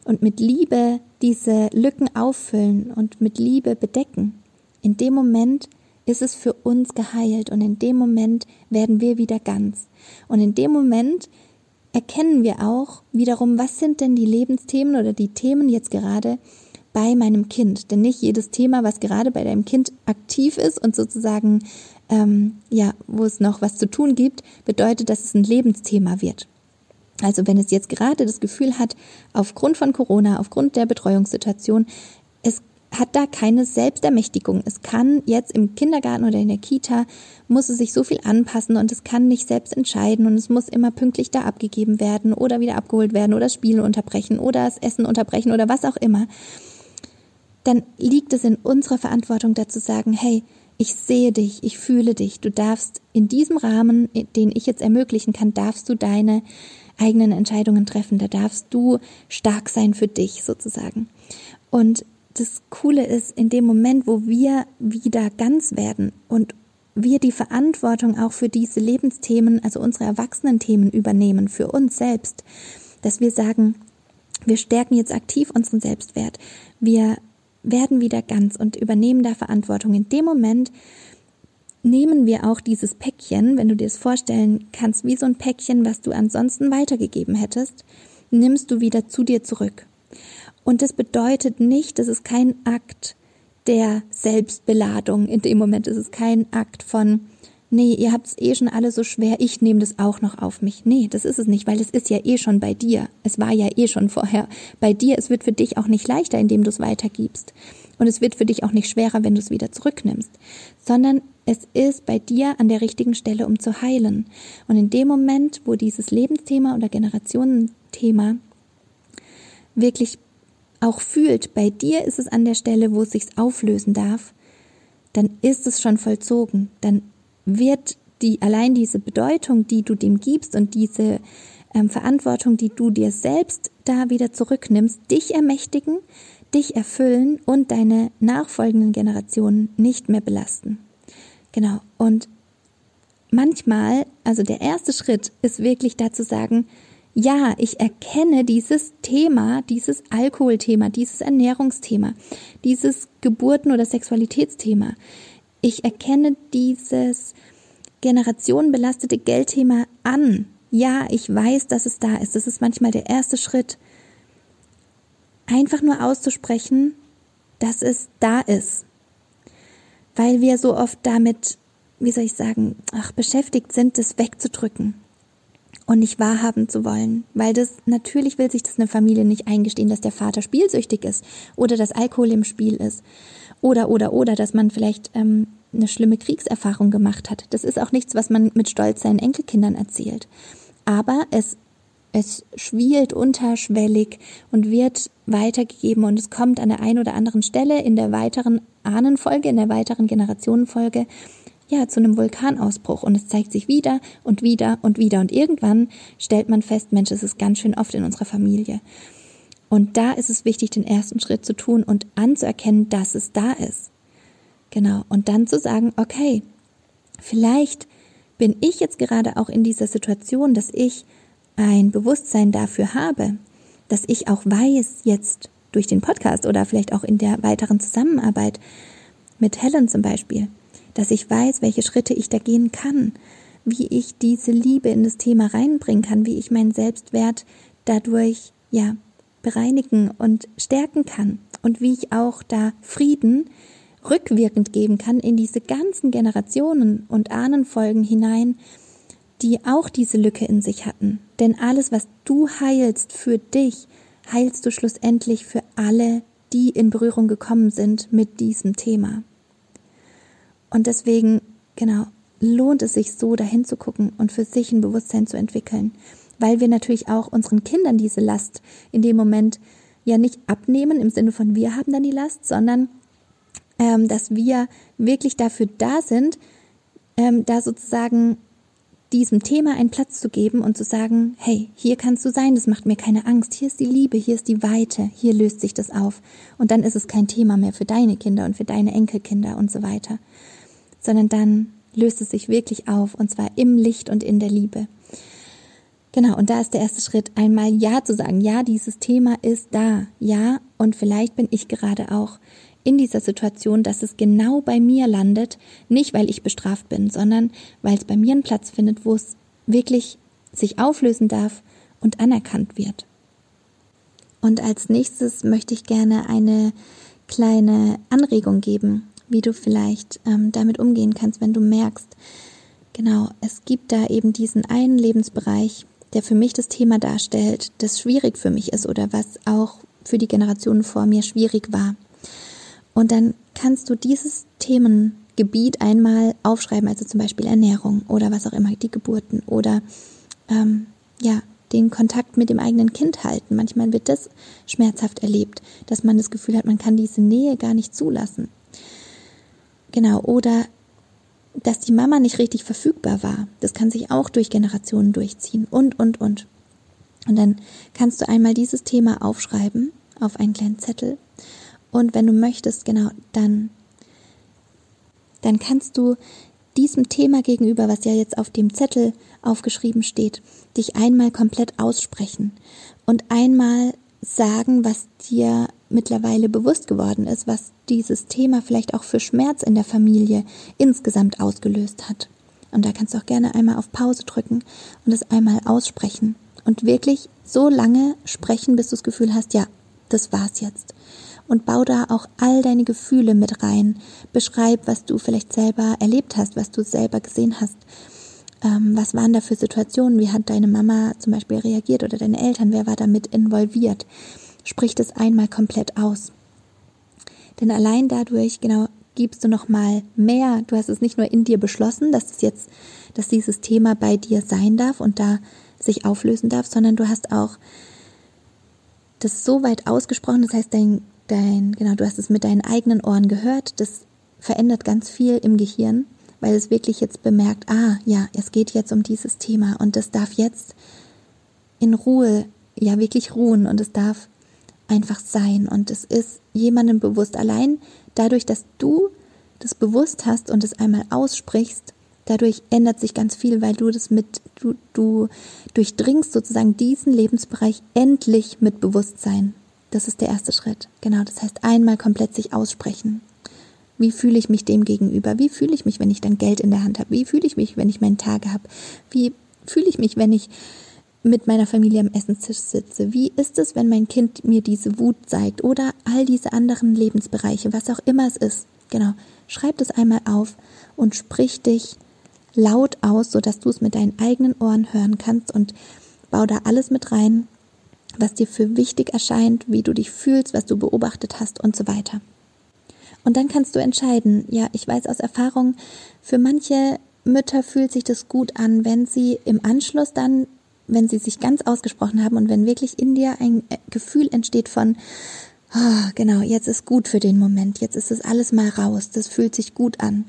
und mit Liebe diese Lücken auffüllen und mit Liebe bedecken, in dem Moment ist es für uns geheilt und in dem Moment werden wir wieder ganz. Und in dem Moment erkennen wir auch wiederum, was sind denn die Lebensthemen oder die Themen jetzt gerade bei meinem Kind. Denn nicht jedes Thema, was gerade bei deinem Kind aktiv ist und sozusagen, ähm, ja, wo es noch was zu tun gibt, bedeutet, dass es ein Lebensthema wird. Also wenn es jetzt gerade das Gefühl hat, aufgrund von Corona, aufgrund der Betreuungssituation, es hat da keine Selbstermächtigung. Es kann jetzt im Kindergarten oder in der Kita, muss es sich so viel anpassen und es kann nicht selbst entscheiden und es muss immer pünktlich da abgegeben werden oder wieder abgeholt werden oder das Spielen unterbrechen oder das Essen unterbrechen oder was auch immer. Dann liegt es in unserer Verantwortung dazu sagen, hey, ich sehe dich, ich fühle dich, du darfst in diesem Rahmen, den ich jetzt ermöglichen kann, darfst du deine eigenen Entscheidungen treffen, da darfst du stark sein für dich sozusagen. Und das Coole ist, in dem Moment, wo wir wieder ganz werden und wir die Verantwortung auch für diese Lebensthemen, also unsere Erwachsenen-Themen übernehmen, für uns selbst, dass wir sagen, wir stärken jetzt aktiv unseren Selbstwert. Wir werden wieder ganz und übernehmen da Verantwortung. In dem Moment nehmen wir auch dieses Päckchen, wenn du dir das vorstellen kannst, wie so ein Päckchen, was du ansonsten weitergegeben hättest, nimmst du wieder zu dir zurück. Und das bedeutet nicht, das ist kein Akt der Selbstbeladung. In dem Moment ist es kein Akt von, nee, ihr habt es eh schon alle so schwer, ich nehme das auch noch auf mich. Nee, das ist es nicht, weil es ist ja eh schon bei dir. Es war ja eh schon vorher bei dir. Es wird für dich auch nicht leichter, indem du es weitergibst. Und es wird für dich auch nicht schwerer, wenn du es wieder zurücknimmst, sondern es ist bei dir an der richtigen Stelle, um zu heilen. Und in dem Moment, wo dieses Lebensthema oder Generationenthema wirklich auch fühlt, bei dir ist es an der Stelle, wo es sich auflösen darf, dann ist es schon vollzogen. Dann wird die, allein diese Bedeutung, die du dem gibst und diese ähm, Verantwortung, die du dir selbst da wieder zurücknimmst, dich ermächtigen, dich erfüllen und deine nachfolgenden Generationen nicht mehr belasten. Genau. Und manchmal, also der erste Schritt ist wirklich da zu sagen, ja, ich erkenne dieses Thema, dieses Alkoholthema, dieses Ernährungsthema, dieses Geburten- oder Sexualitätsthema. Ich erkenne dieses generationenbelastete Geldthema an. Ja, ich weiß, dass es da ist. Das ist manchmal der erste Schritt. Einfach nur auszusprechen, dass es da ist weil wir so oft damit, wie soll ich sagen, ach, beschäftigt sind, das wegzudrücken und nicht wahrhaben zu wollen, weil das natürlich will sich das eine Familie nicht eingestehen, dass der Vater spielsüchtig ist oder dass Alkohol im Spiel ist oder oder oder dass man vielleicht ähm, eine schlimme Kriegserfahrung gemacht hat. Das ist auch nichts, was man mit Stolz seinen Enkelkindern erzählt. Aber es es schwielt unterschwellig und wird weitergegeben und es kommt an der einen oder anderen Stelle in der weiteren Ahnenfolge, in der weiteren Generationenfolge, ja, zu einem Vulkanausbruch und es zeigt sich wieder und wieder und wieder und irgendwann stellt man fest, Mensch, es ist ganz schön oft in unserer Familie. Und da ist es wichtig, den ersten Schritt zu tun und anzuerkennen, dass es da ist. Genau. Und dann zu sagen, okay, vielleicht bin ich jetzt gerade auch in dieser Situation, dass ich ein Bewusstsein dafür habe, dass ich auch weiß jetzt durch den Podcast oder vielleicht auch in der weiteren Zusammenarbeit mit Helen zum Beispiel, dass ich weiß, welche Schritte ich da gehen kann, wie ich diese Liebe in das Thema reinbringen kann, wie ich meinen Selbstwert dadurch, ja, bereinigen und stärken kann und wie ich auch da Frieden rückwirkend geben kann in diese ganzen Generationen und Ahnenfolgen hinein, die auch diese Lücke in sich hatten. Denn alles, was du heilst für dich, heilst du schlussendlich für alle, die in Berührung gekommen sind mit diesem Thema. Und deswegen, genau, lohnt es sich so dahin zu gucken und für sich ein Bewusstsein zu entwickeln, weil wir natürlich auch unseren Kindern diese Last in dem Moment ja nicht abnehmen im Sinne von wir haben dann die Last, sondern ähm, dass wir wirklich dafür da sind, ähm, da sozusagen diesem Thema einen Platz zu geben und zu sagen, hey, hier kannst du sein, das macht mir keine Angst, hier ist die Liebe, hier ist die Weite, hier löst sich das auf. Und dann ist es kein Thema mehr für deine Kinder und für deine Enkelkinder und so weiter, sondern dann löst es sich wirklich auf und zwar im Licht und in der Liebe. Genau, und da ist der erste Schritt, einmal Ja zu sagen. Ja, dieses Thema ist da. Ja, und vielleicht bin ich gerade auch in dieser Situation, dass es genau bei mir landet, nicht weil ich bestraft bin, sondern weil es bei mir einen Platz findet, wo es wirklich sich auflösen darf und anerkannt wird. Und als nächstes möchte ich gerne eine kleine Anregung geben, wie du vielleicht ähm, damit umgehen kannst, wenn du merkst, genau, es gibt da eben diesen einen Lebensbereich, der für mich das Thema darstellt, das schwierig für mich ist oder was auch für die Generationen vor mir schwierig war. Und dann kannst du dieses Themengebiet einmal aufschreiben, also zum Beispiel Ernährung oder was auch immer, die Geburten oder ähm, ja, den Kontakt mit dem eigenen Kind halten. Manchmal wird das schmerzhaft erlebt, dass man das Gefühl hat, man kann diese Nähe gar nicht zulassen. Genau, oder dass die Mama nicht richtig verfügbar war. Das kann sich auch durch Generationen durchziehen und, und, und. Und dann kannst du einmal dieses Thema aufschreiben auf einen kleinen Zettel und wenn du möchtest, genau, dann, dann kannst du diesem Thema gegenüber, was ja jetzt auf dem Zettel aufgeschrieben steht, dich einmal komplett aussprechen und einmal sagen, was dir mittlerweile bewusst geworden ist, was dieses Thema vielleicht auch für Schmerz in der Familie insgesamt ausgelöst hat. Und da kannst du auch gerne einmal auf Pause drücken und es einmal aussprechen und wirklich so lange sprechen, bis du das Gefühl hast, ja, das war's jetzt. Und bau da auch all deine Gefühle mit rein. Beschreib, was du vielleicht selber erlebt hast, was du selber gesehen hast. Ähm, was waren da für Situationen? Wie hat deine Mama zum Beispiel reagiert oder deine Eltern? Wer war damit involviert? Sprich das einmal komplett aus. Denn allein dadurch, genau, gibst du noch mal mehr. Du hast es nicht nur in dir beschlossen, dass es jetzt, dass dieses Thema bei dir sein darf und da sich auflösen darf, sondern du hast auch das so weit ausgesprochen, das heißt, dein, dein, genau, du hast es mit deinen eigenen Ohren gehört, das verändert ganz viel im Gehirn, weil es wirklich jetzt bemerkt, ah, ja, es geht jetzt um dieses Thema und das darf jetzt in Ruhe, ja, wirklich ruhen und es darf einfach sein und es ist jemandem bewusst. Allein dadurch, dass du das bewusst hast und es einmal aussprichst, Dadurch ändert sich ganz viel, weil du das mit, du, du durchdringst sozusagen diesen Lebensbereich endlich mit Bewusstsein. Das ist der erste Schritt. Genau, das heißt einmal komplett sich aussprechen. Wie fühle ich mich dem gegenüber? Wie fühle ich mich, wenn ich dann Geld in der Hand habe? Wie fühle ich mich, wenn ich meinen Tage habe? Wie fühle ich mich, wenn ich mit meiner Familie am Essenstisch sitze? Wie ist es, wenn mein Kind mir diese Wut zeigt? Oder all diese anderen Lebensbereiche, was auch immer es ist. Genau. Schreib das einmal auf und sprich dich laut aus, sodass du es mit deinen eigenen Ohren hören kannst und bau da alles mit rein, was dir für wichtig erscheint, wie du dich fühlst, was du beobachtet hast und so weiter. Und dann kannst du entscheiden, ja, ich weiß aus Erfahrung, für manche Mütter fühlt sich das gut an, wenn sie im Anschluss dann, wenn sie sich ganz ausgesprochen haben und wenn wirklich in dir ein Gefühl entsteht von, oh, genau, jetzt ist gut für den Moment, jetzt ist das alles mal raus, das fühlt sich gut an.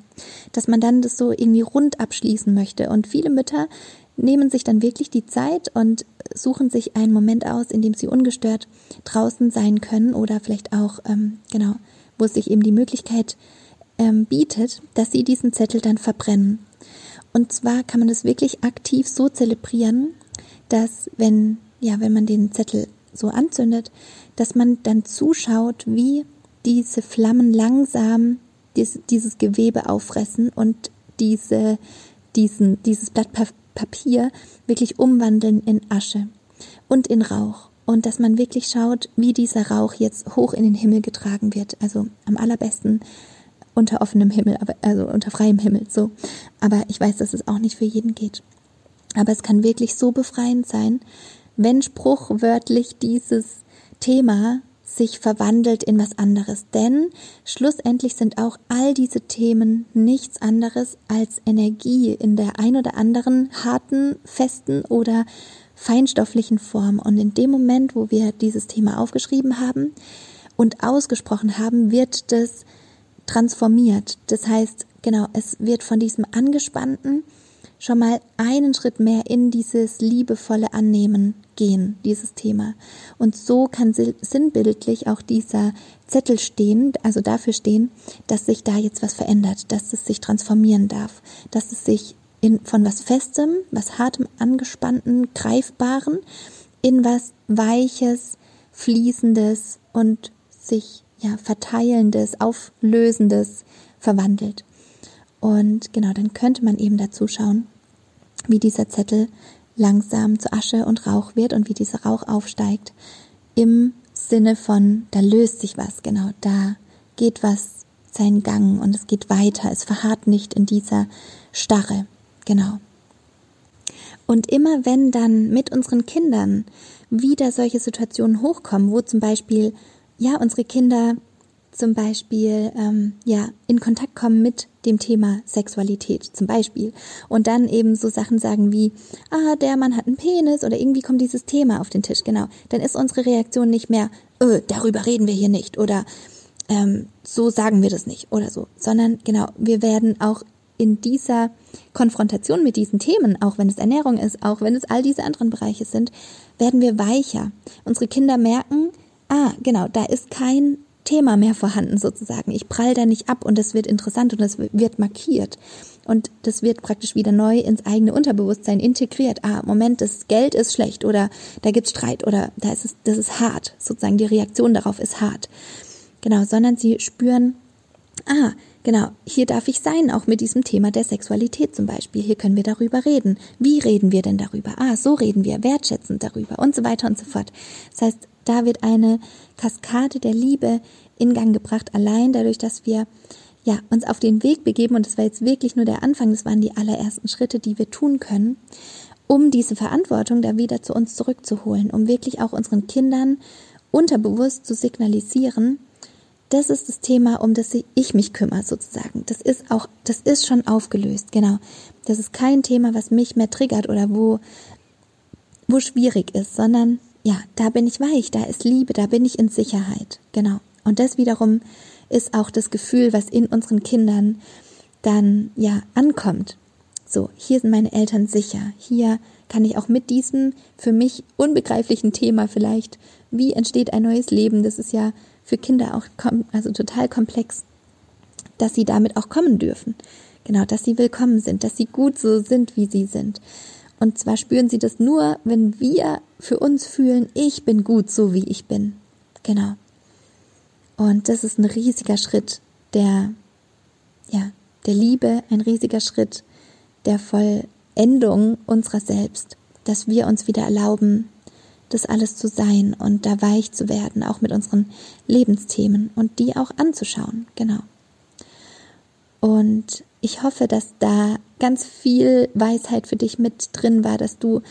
Dass man dann das so irgendwie rund abschließen möchte. Und viele Mütter nehmen sich dann wirklich die Zeit und suchen sich einen Moment aus, in dem sie ungestört draußen sein können oder vielleicht auch, ähm, genau, wo es sich eben die Möglichkeit ähm, bietet, dass sie diesen Zettel dann verbrennen. Und zwar kann man das wirklich aktiv so zelebrieren, dass wenn, ja, wenn man den Zettel so anzündet, dass man dann zuschaut, wie diese Flammen langsam dies, dieses Gewebe auffressen und diese, diesen, dieses Blatt Papier wirklich umwandeln in Asche und in Rauch. Und dass man wirklich schaut, wie dieser Rauch jetzt hoch in den Himmel getragen wird. Also am allerbesten unter offenem Himmel, also unter freiem Himmel, so. Aber ich weiß, dass es auch nicht für jeden geht. Aber es kann wirklich so befreiend sein, wenn spruchwörtlich dieses Thema sich verwandelt in was anderes. Denn schlussendlich sind auch all diese Themen nichts anderes als Energie in der ein oder anderen harten, festen oder feinstofflichen Form. Und in dem Moment, wo wir dieses Thema aufgeschrieben haben und ausgesprochen haben, wird das transformiert. Das heißt, genau, es wird von diesem angespannten schon mal einen Schritt mehr in dieses liebevolle Annehmen gehen, dieses Thema. Und so kann sinnbildlich auch dieser Zettel stehen, also dafür stehen, dass sich da jetzt was verändert, dass es sich transformieren darf, dass es sich in, von was Festem, was Hartem, Angespannten, Greifbaren in was Weiches, Fließendes und sich ja verteilendes, auflösendes verwandelt. Und genau, dann könnte man eben dazu schauen, wie dieser Zettel langsam zu Asche und Rauch wird und wie dieser Rauch aufsteigt. Im Sinne von, da löst sich was, genau, da geht was seinen Gang und es geht weiter, es verharrt nicht in dieser Starre, genau. Und immer wenn dann mit unseren Kindern wieder solche Situationen hochkommen, wo zum Beispiel, ja, unsere Kinder zum Beispiel ähm, ja in Kontakt kommen mit dem Thema Sexualität zum Beispiel. Und dann eben so Sachen sagen wie ah der Mann hat einen Penis oder irgendwie kommt dieses Thema auf den Tisch. Genau. Dann ist unsere Reaktion nicht mehr öh, darüber reden wir hier nicht oder ähm, so sagen wir das nicht oder so. Sondern genau wir werden auch in dieser Konfrontation mit diesen Themen, auch wenn es Ernährung ist, auch wenn es all diese anderen Bereiche sind, werden wir weicher. Unsere Kinder merken, ah, genau, da ist kein Thema mehr vorhanden sozusagen. Ich prall da nicht ab und es wird interessant und es wird markiert. Und das wird praktisch wieder neu ins eigene Unterbewusstsein integriert. Ah, Moment, das Geld ist schlecht oder da gibt's Streit oder da ist es, das ist hart. Sozusagen die Reaktion darauf ist hart. Genau, sondern sie spüren, ah, genau, hier darf ich sein, auch mit diesem Thema der Sexualität zum Beispiel. Hier können wir darüber reden. Wie reden wir denn darüber? Ah, so reden wir, wertschätzend darüber und so weiter und so fort. Das heißt, da wird eine Kaskade der Liebe in Gang gebracht, allein dadurch, dass wir ja, uns auf den Weg begeben, und das war jetzt wirklich nur der Anfang, das waren die allerersten Schritte, die wir tun können, um diese Verantwortung da wieder zu uns zurückzuholen, um wirklich auch unseren Kindern unterbewusst zu signalisieren, das ist das Thema, um das ich mich kümmere, sozusagen. Das ist auch, das ist schon aufgelöst, genau. Das ist kein Thema, was mich mehr triggert oder wo, wo schwierig ist, sondern ja, da bin ich weich, da ist Liebe, da bin ich in Sicherheit, genau. Und das wiederum ist auch das Gefühl, was in unseren Kindern dann ja ankommt. So, hier sind meine Eltern sicher. Hier kann ich auch mit diesem für mich unbegreiflichen Thema vielleicht, wie entsteht ein neues Leben, das ist ja für Kinder auch also total komplex, dass sie damit auch kommen dürfen. Genau, dass sie willkommen sind, dass sie gut so sind, wie sie sind. Und zwar spüren sie das nur, wenn wir für uns fühlen, ich bin gut so, wie ich bin. Genau. Und das ist ein riesiger Schritt der, ja, der Liebe, ein riesiger Schritt der Vollendung unserer selbst, dass wir uns wieder erlauben, das alles zu sein und da weich zu werden, auch mit unseren Lebensthemen und die auch anzuschauen, genau. Und ich hoffe, dass da ganz viel Weisheit für dich mit drin war, dass du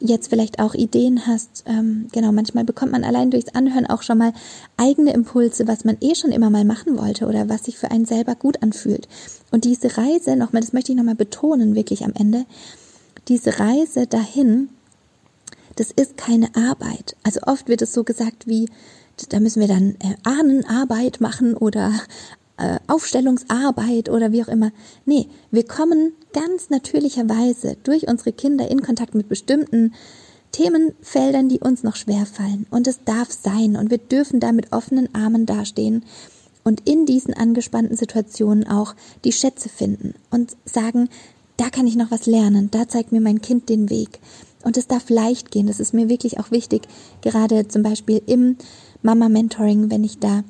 jetzt vielleicht auch Ideen hast. Ähm, genau, manchmal bekommt man allein durchs Anhören auch schon mal eigene Impulse, was man eh schon immer mal machen wollte oder was sich für einen selber gut anfühlt. Und diese Reise, nochmal, das möchte ich nochmal betonen, wirklich am Ende, diese Reise dahin, das ist keine Arbeit. Also oft wird es so gesagt wie, da müssen wir dann äh, Ahnenarbeit machen oder äh, Aufstellungsarbeit oder wie auch immer. Nee, wir kommen ganz natürlicherweise durch unsere Kinder in Kontakt mit bestimmten Themenfeldern, die uns noch schwer fallen. Und es darf sein. Und wir dürfen da mit offenen Armen dastehen und in diesen angespannten Situationen auch die Schätze finden und sagen, da kann ich noch was lernen, da zeigt mir mein Kind den Weg. Und es darf leicht gehen. Das ist mir wirklich auch wichtig, gerade zum Beispiel im Mama-Mentoring, wenn ich da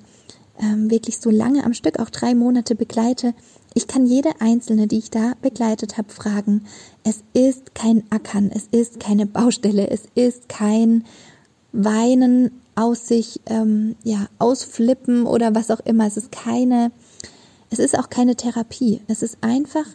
ähm, wirklich so lange am Stück, auch drei Monate begleite. Ich kann jede einzelne, die ich da begleitet habe, fragen. Es ist kein Ackern, es ist keine Baustelle, es ist kein Weinen aus sich, ähm, ja, ausflippen oder was auch immer. Es ist keine, es ist auch keine Therapie. Es ist einfach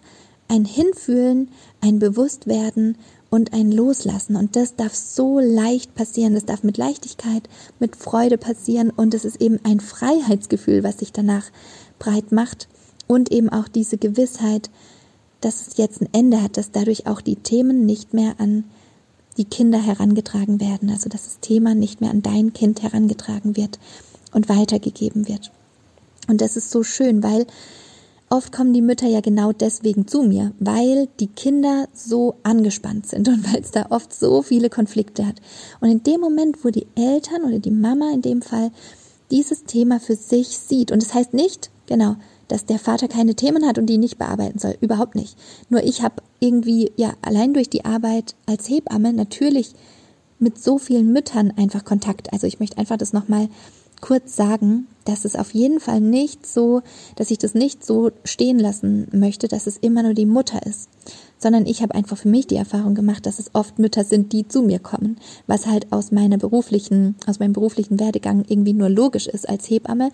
ein Hinfühlen, ein Bewusstwerden und ein Loslassen. Und das darf so leicht passieren. Das darf mit Leichtigkeit, mit Freude passieren. Und es ist eben ein Freiheitsgefühl, was sich danach breit macht. Und eben auch diese Gewissheit, dass es jetzt ein Ende hat, dass dadurch auch die Themen nicht mehr an die Kinder herangetragen werden. Also dass das Thema nicht mehr an dein Kind herangetragen wird und weitergegeben wird. Und das ist so schön, weil Oft kommen die Mütter ja genau deswegen zu mir, weil die Kinder so angespannt sind und weil es da oft so viele Konflikte hat. Und in dem Moment, wo die Eltern oder die Mama in dem Fall dieses Thema für sich sieht, und das heißt nicht, genau, dass der Vater keine Themen hat und die nicht bearbeiten soll, überhaupt nicht. Nur ich habe irgendwie ja allein durch die Arbeit als Hebamme natürlich mit so vielen Müttern einfach Kontakt. Also ich möchte einfach das nochmal kurz sagen, dass es auf jeden Fall nicht so, dass ich das nicht so stehen lassen möchte, dass es immer nur die Mutter ist, sondern ich habe einfach für mich die Erfahrung gemacht, dass es oft Mütter sind, die zu mir kommen, was halt aus meiner beruflichen, aus meinem beruflichen Werdegang irgendwie nur logisch ist als Hebamme,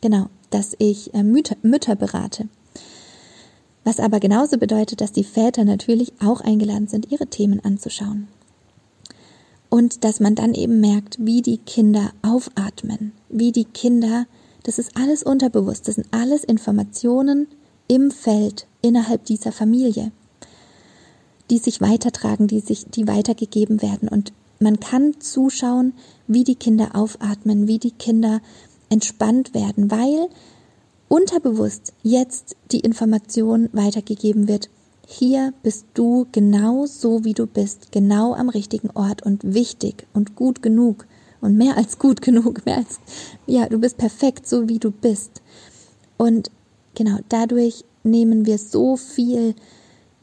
genau, dass ich äh, Mütter, Mütter berate. Was aber genauso bedeutet, dass die Väter natürlich auch eingeladen sind, ihre Themen anzuschauen und dass man dann eben merkt, wie die Kinder aufatmen, wie die Kinder, das ist alles unterbewusst, das sind alles Informationen im Feld innerhalb dieser Familie, die sich weitertragen, die sich, die weitergegeben werden. Und man kann zuschauen, wie die Kinder aufatmen, wie die Kinder entspannt werden, weil unterbewusst jetzt die Information weitergegeben wird, hier bist du genau so, wie du bist, genau am richtigen Ort und wichtig und gut genug und mehr als gut genug, mehr als, ja, du bist perfekt, so wie du bist. Und genau dadurch nehmen wir so viel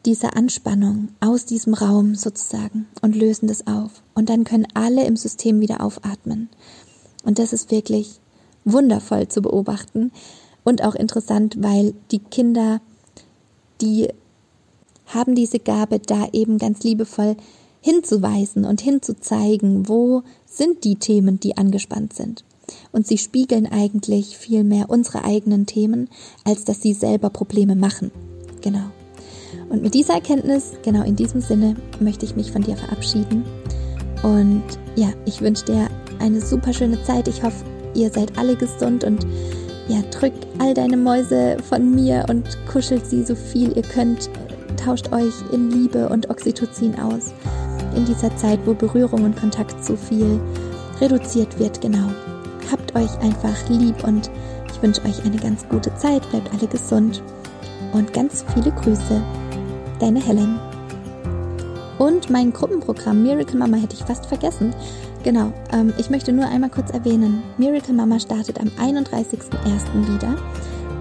dieser Anspannung aus diesem Raum sozusagen und lösen das auf. Und dann können alle im System wieder aufatmen. Und das ist wirklich wundervoll zu beobachten und auch interessant, weil die Kinder, die haben diese Gabe, da eben ganz liebevoll hinzuweisen und hinzuzeigen, wo sind die Themen, die angespannt sind. Und sie spiegeln eigentlich viel mehr unsere eigenen Themen, als dass sie selber Probleme machen. Genau. Und mit dieser Erkenntnis, genau in diesem Sinne, möchte ich mich von dir verabschieden. Und ja, ich wünsche dir eine super schöne Zeit. Ich hoffe, ihr seid alle gesund und ja, drück all deine Mäuse von mir und kuschelt sie so viel ihr könnt. Tauscht euch in Liebe und Oxytocin aus. In dieser Zeit, wo Berührung und Kontakt so viel reduziert wird, genau. Habt euch einfach lieb und ich wünsche euch eine ganz gute Zeit. Bleibt alle gesund und ganz viele Grüße. Deine Helen. Und mein Gruppenprogramm Miracle Mama hätte ich fast vergessen. Genau, ähm, ich möchte nur einmal kurz erwähnen, Miracle Mama startet am 31.01. wieder.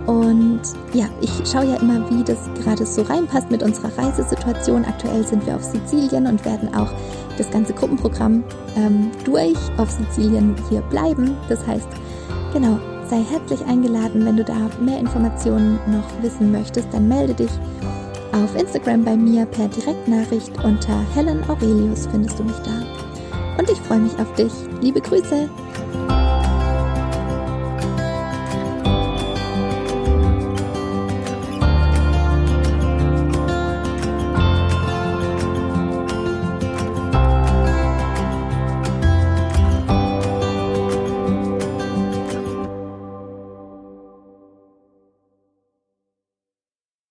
Und ja, ich schaue ja immer, wie das gerade so reinpasst mit unserer Reisesituation. Aktuell sind wir auf Sizilien und werden auch das ganze Gruppenprogramm ähm, durch auf Sizilien hier bleiben. Das heißt, genau, sei herzlich eingeladen. Wenn du da mehr Informationen noch wissen möchtest, dann melde dich auf Instagram bei mir per Direktnachricht unter Helen Aurelius findest du mich da und ich freue mich auf dich. Liebe Grüße!